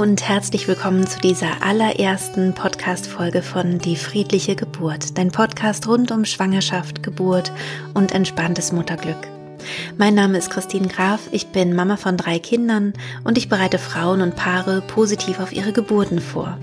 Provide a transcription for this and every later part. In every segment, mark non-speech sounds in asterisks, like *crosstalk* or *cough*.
Und herzlich willkommen zu dieser allerersten Podcast-Folge von Die friedliche Geburt, dein Podcast rund um Schwangerschaft, Geburt und entspanntes Mutterglück. Mein Name ist Christine Graf, ich bin Mama von drei Kindern und ich bereite Frauen und Paare positiv auf ihre Geburten vor.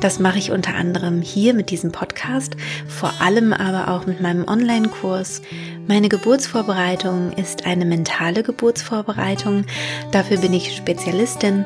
Das mache ich unter anderem hier mit diesem Podcast, vor allem aber auch mit meinem Online-Kurs. Meine Geburtsvorbereitung ist eine mentale Geburtsvorbereitung. Dafür bin ich Spezialistin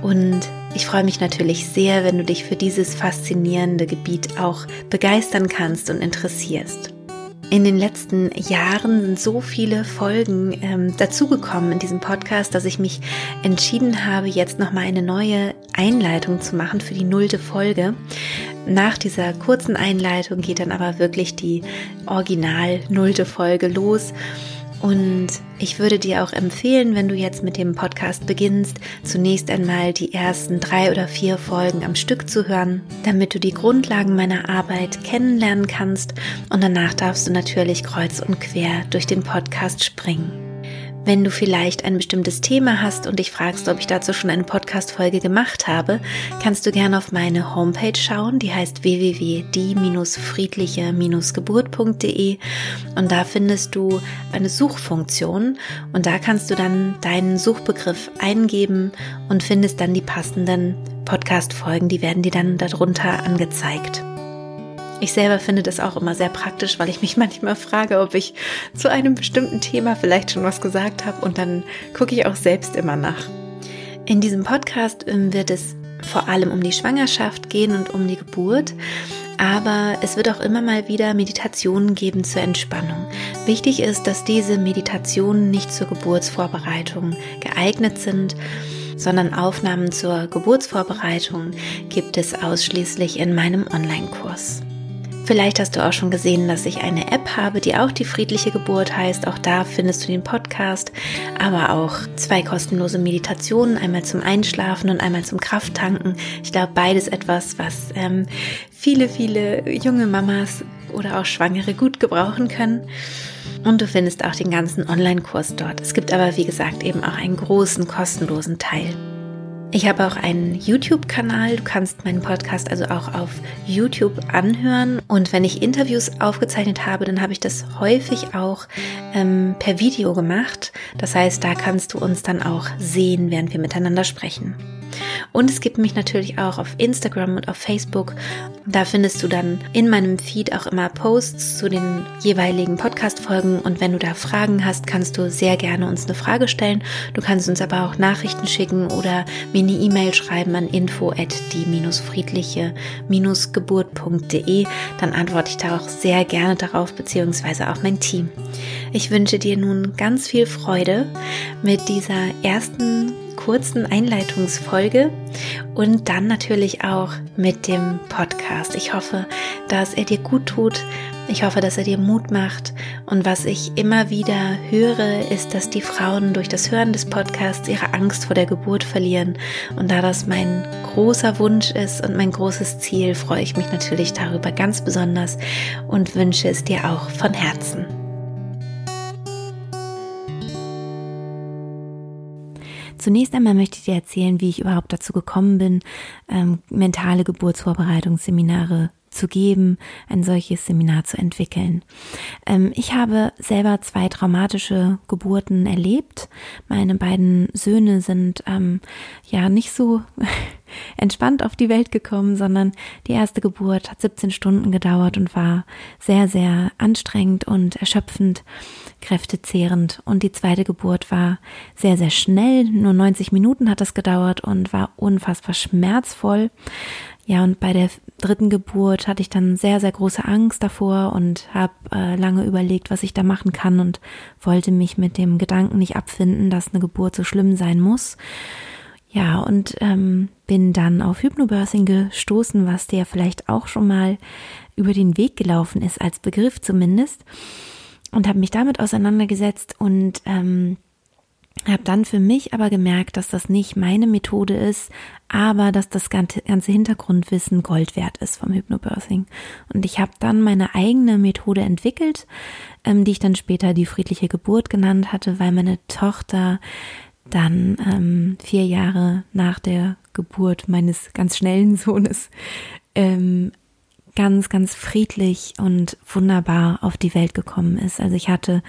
und ich freue mich natürlich sehr, wenn du dich für dieses faszinierende Gebiet auch begeistern kannst und interessierst. In den letzten Jahren sind so viele Folgen ähm, dazugekommen in diesem Podcast, dass ich mich entschieden habe, jetzt nochmal eine neue Einleitung zu machen für die nullte Folge. Nach dieser kurzen Einleitung geht dann aber wirklich die original nullte Folge los. Und ich würde dir auch empfehlen, wenn du jetzt mit dem Podcast beginnst, zunächst einmal die ersten drei oder vier Folgen am Stück zu hören, damit du die Grundlagen meiner Arbeit kennenlernen kannst und danach darfst du natürlich kreuz und quer durch den Podcast springen. Wenn du vielleicht ein bestimmtes Thema hast und dich fragst, ob ich dazu schon eine Podcast-Folge gemacht habe, kannst du gerne auf meine Homepage schauen, die heißt www.die-friedliche-geburt.de und da findest du eine Suchfunktion. Und da kannst du dann deinen Suchbegriff eingeben und findest dann die passenden Podcast-Folgen, die werden dir dann darunter angezeigt. Ich selber finde das auch immer sehr praktisch, weil ich mich *laughs* manchmal frage, ob ich zu einem bestimmten Thema vielleicht schon was gesagt habe und dann gucke ich auch selbst immer nach. In diesem Podcast ähm, wird es vor allem um die Schwangerschaft gehen und um die Geburt, aber es wird auch immer mal wieder Meditationen geben zur Entspannung. Wichtig ist, dass diese Meditationen nicht zur Geburtsvorbereitung geeignet sind, sondern Aufnahmen zur Geburtsvorbereitung gibt es ausschließlich in meinem Online-Kurs. Vielleicht hast du auch schon gesehen, dass ich eine App habe, die auch die friedliche Geburt heißt. Auch da findest du den Podcast, aber auch zwei kostenlose Meditationen, einmal zum Einschlafen und einmal zum Krafttanken. Ich glaube, beides etwas, was ähm, viele, viele junge Mamas oder auch Schwangere gut gebrauchen können. Und du findest auch den ganzen Online-Kurs dort. Es gibt aber, wie gesagt, eben auch einen großen kostenlosen Teil. Ich habe auch einen YouTube-Kanal. Du kannst meinen Podcast also auch auf YouTube anhören. Und wenn ich Interviews aufgezeichnet habe, dann habe ich das häufig auch ähm, per Video gemacht. Das heißt, da kannst du uns dann auch sehen, während wir miteinander sprechen. Und es gibt mich natürlich auch auf Instagram und auf Facebook. Da findest du dann in meinem Feed auch immer Posts zu den jeweiligen Podcast-Folgen. Und wenn du da Fragen hast, kannst du sehr gerne uns eine Frage stellen. Du kannst uns aber auch Nachrichten schicken oder mir eine E-Mail schreiben an info at die-friedliche-geburt.de. Dann antworte ich da auch sehr gerne darauf, beziehungsweise auch mein Team. Ich wünsche dir nun ganz viel Freude mit dieser ersten kurzen Einleitungsfolge und dann natürlich auch mit dem Podcast. Ich hoffe, dass er dir gut tut. Ich hoffe, dass er dir Mut macht. Und was ich immer wieder höre, ist, dass die Frauen durch das Hören des Podcasts ihre Angst vor der Geburt verlieren. Und da das mein großer Wunsch ist und mein großes Ziel, freue ich mich natürlich darüber ganz besonders und wünsche es dir auch von Herzen. Zunächst einmal möchte ich dir erzählen, wie ich überhaupt dazu gekommen bin, ähm, mentale Geburtsvorbereitungsseminare zu geben, ein solches Seminar zu entwickeln. Ähm, ich habe selber zwei traumatische Geburten erlebt. Meine beiden Söhne sind ähm, ja nicht so *laughs* entspannt auf die Welt gekommen, sondern die erste Geburt hat 17 Stunden gedauert und war sehr, sehr anstrengend und erschöpfend, kräftezehrend. Und die zweite Geburt war sehr, sehr schnell, nur 90 Minuten hat es gedauert und war unfassbar schmerzvoll. Ja, und bei der dritten Geburt hatte ich dann sehr, sehr große Angst davor und habe äh, lange überlegt, was ich da machen kann und wollte mich mit dem Gedanken nicht abfinden, dass eine Geburt so schlimm sein muss. Ja, und ähm, bin dann auf Hypnobirthing gestoßen, was dir vielleicht auch schon mal über den Weg gelaufen ist, als Begriff zumindest. Und habe mich damit auseinandergesetzt und ähm, habe dann für mich aber gemerkt, dass das nicht meine Methode ist, aber dass das ganze, Hintergrundwissen Gold wert ist vom Hypnobirthing. Und ich habe dann meine eigene Methode entwickelt, ähm, die ich dann später die friedliche Geburt genannt hatte, weil meine Tochter dann ähm, vier Jahre nach der Geburt meines ganz schnellen Sohnes ähm, ganz, ganz friedlich und wunderbar auf die Welt gekommen ist. Also ich hatte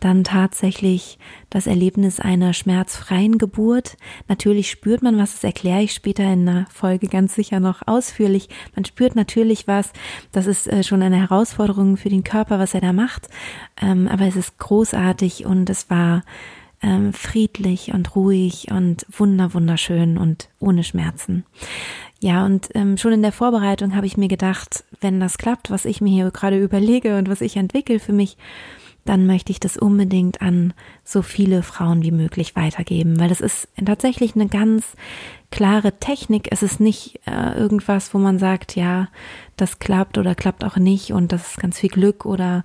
dann tatsächlich das Erlebnis einer schmerzfreien Geburt. Natürlich spürt man was, das erkläre ich später in einer Folge ganz sicher noch ausführlich. Man spürt natürlich was, das ist äh, schon eine Herausforderung für den Körper, was er da macht. Ähm, aber es ist großartig und es war ähm, friedlich und ruhig und wunder, wunderschön und ohne Schmerzen. Ja, und ähm, schon in der Vorbereitung habe ich mir gedacht, wenn das klappt, was ich mir hier gerade überlege und was ich entwickle für mich, dann möchte ich das unbedingt an so viele Frauen wie möglich weitergeben, weil das ist tatsächlich eine ganz klare Technik. Es ist nicht äh, irgendwas, wo man sagt, ja, das klappt oder klappt auch nicht und das ist ganz viel Glück oder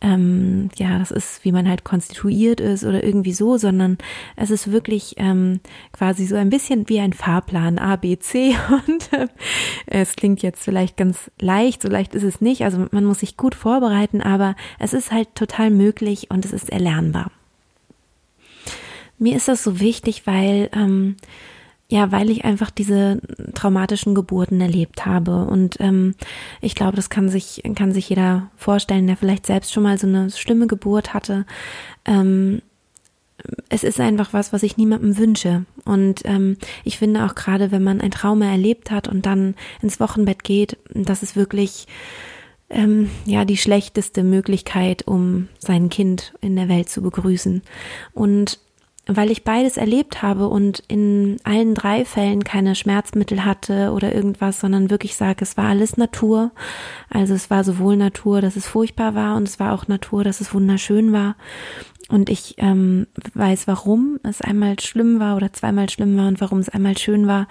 ähm, ja, das ist, wie man halt konstituiert ist oder irgendwie so, sondern es ist wirklich ähm, quasi so ein bisschen wie ein Fahrplan A, B, C *laughs* und äh, es klingt jetzt vielleicht ganz leicht, so leicht ist es nicht, also man muss sich gut vorbereiten, aber es ist halt total möglich und es ist erlernbar. Mir ist das so wichtig, weil ähm, ja, weil ich einfach diese traumatischen Geburten erlebt habe. Und ähm, ich glaube, das kann sich, kann sich jeder vorstellen, der vielleicht selbst schon mal so eine schlimme Geburt hatte. Ähm, es ist einfach was, was ich niemandem wünsche. Und ähm, ich finde auch gerade, wenn man ein Trauma erlebt hat und dann ins Wochenbett geht, das ist wirklich ähm, ja die schlechteste Möglichkeit, um sein Kind in der Welt zu begrüßen. Und weil ich beides erlebt habe und in allen drei Fällen keine Schmerzmittel hatte oder irgendwas, sondern wirklich sage, es war alles Natur. Also es war sowohl Natur, dass es furchtbar war und es war auch Natur, dass es wunderschön war. Und ich ähm, weiß, warum es einmal schlimm war oder zweimal schlimm war und warum es einmal schön war.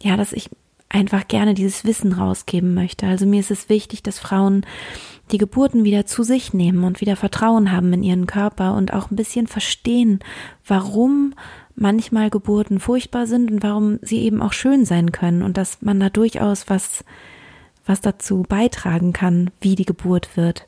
Ja, dass ich einfach gerne dieses Wissen rausgeben möchte. Also mir ist es wichtig, dass Frauen die Geburten wieder zu sich nehmen und wieder Vertrauen haben in ihren Körper und auch ein bisschen verstehen, warum manchmal Geburten furchtbar sind und warum sie eben auch schön sein können und dass man da durchaus was, was dazu beitragen kann, wie die Geburt wird.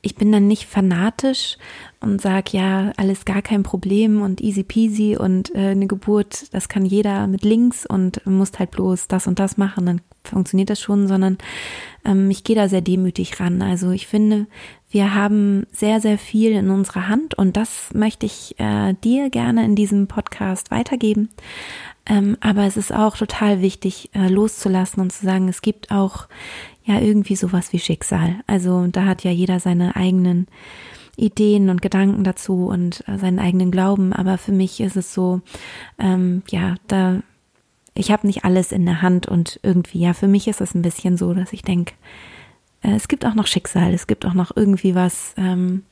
Ich bin dann nicht fanatisch und sag ja, alles gar kein Problem und easy peasy und äh, eine Geburt, das kann jeder mit links und musst halt bloß das und das machen, dann funktioniert das schon, sondern ähm, ich gehe da sehr demütig ran. Also ich finde, wir haben sehr, sehr viel in unserer Hand und das möchte ich äh, dir gerne in diesem Podcast weitergeben. Ähm, aber es ist auch total wichtig, äh, loszulassen und zu sagen, es gibt auch ja irgendwie sowas wie Schicksal. Also da hat ja jeder seine eigenen Ideen und Gedanken dazu und äh, seinen eigenen Glauben. Aber für mich ist es so, ähm, ja, da ich habe nicht alles in der Hand und irgendwie, ja, für mich ist es ein bisschen so, dass ich denke, äh, es gibt auch noch Schicksal, es gibt auch noch irgendwie was, ähm,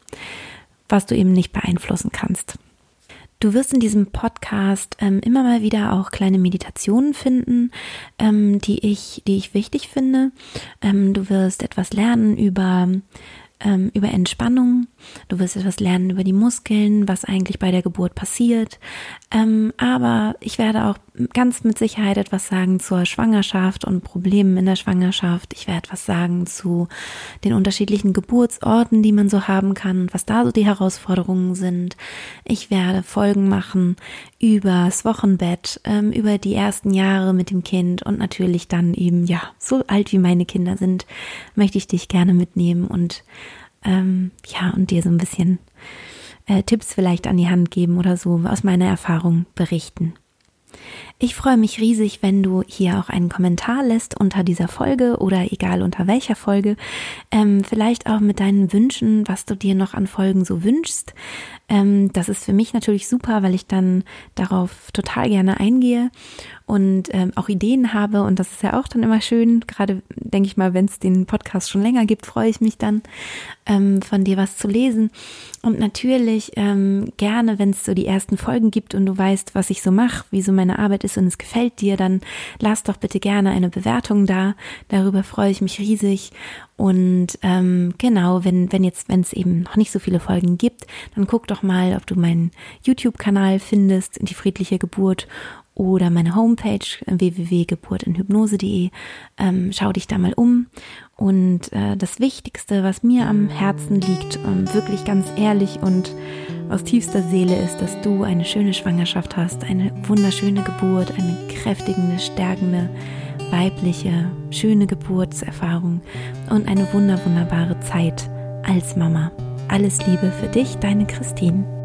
was du eben nicht beeinflussen kannst. Du wirst in diesem Podcast ähm, immer mal wieder auch kleine Meditationen finden, ähm, die ich, die ich wichtig finde. Ähm, du wirst etwas lernen über ähm, über Entspannung. Du wirst etwas lernen über die Muskeln, was eigentlich bei der Geburt passiert. Ähm, aber ich werde auch ganz mit Sicherheit etwas sagen zur Schwangerschaft und Problemen in der Schwangerschaft. Ich werde etwas sagen zu den unterschiedlichen Geburtsorten, die man so haben kann, was da so die Herausforderungen sind. Ich werde Folgen machen übers Wochenbett, ähm, über die ersten Jahre mit dem Kind und natürlich dann eben, ja, so alt wie meine Kinder sind, möchte ich dich gerne mitnehmen und ähm, ja, und dir so ein bisschen äh, Tipps vielleicht an die Hand geben oder so aus meiner Erfahrung berichten. Ich freue mich riesig, wenn du hier auch einen Kommentar lässt unter dieser Folge oder egal unter welcher Folge. Ähm, vielleicht auch mit deinen Wünschen, was du dir noch an Folgen so wünschst. Ähm, das ist für mich natürlich super, weil ich dann darauf total gerne eingehe und ähm, auch Ideen habe. Und das ist ja auch dann immer schön. Gerade denke ich mal, wenn es den Podcast schon länger gibt, freue ich mich dann, ähm, von dir was zu lesen. Und natürlich ähm, gerne, wenn es so die ersten Folgen gibt und du weißt, was ich so mache, wie so meine Arbeit ist und es gefällt dir, dann lass doch bitte gerne eine Bewertung da. Darüber freue ich mich riesig. Und ähm, genau, wenn, wenn jetzt, wenn es eben noch nicht so viele Folgen gibt, dann guck doch mal, ob du meinen YouTube-Kanal findest, die friedliche Geburt oder meine Homepage www.geburtinhypnose.de. Ähm, schau dich da mal um. Und äh, das Wichtigste, was mir am Herzen liegt, ähm, wirklich ganz ehrlich und aus tiefster Seele ist, dass du eine schöne Schwangerschaft hast, eine wunderschöne Geburt, eine kräftigende, stärkende, weibliche, schöne Geburtserfahrung und eine wunder, wunderbare Zeit als Mama. Alles Liebe für dich, deine Christine.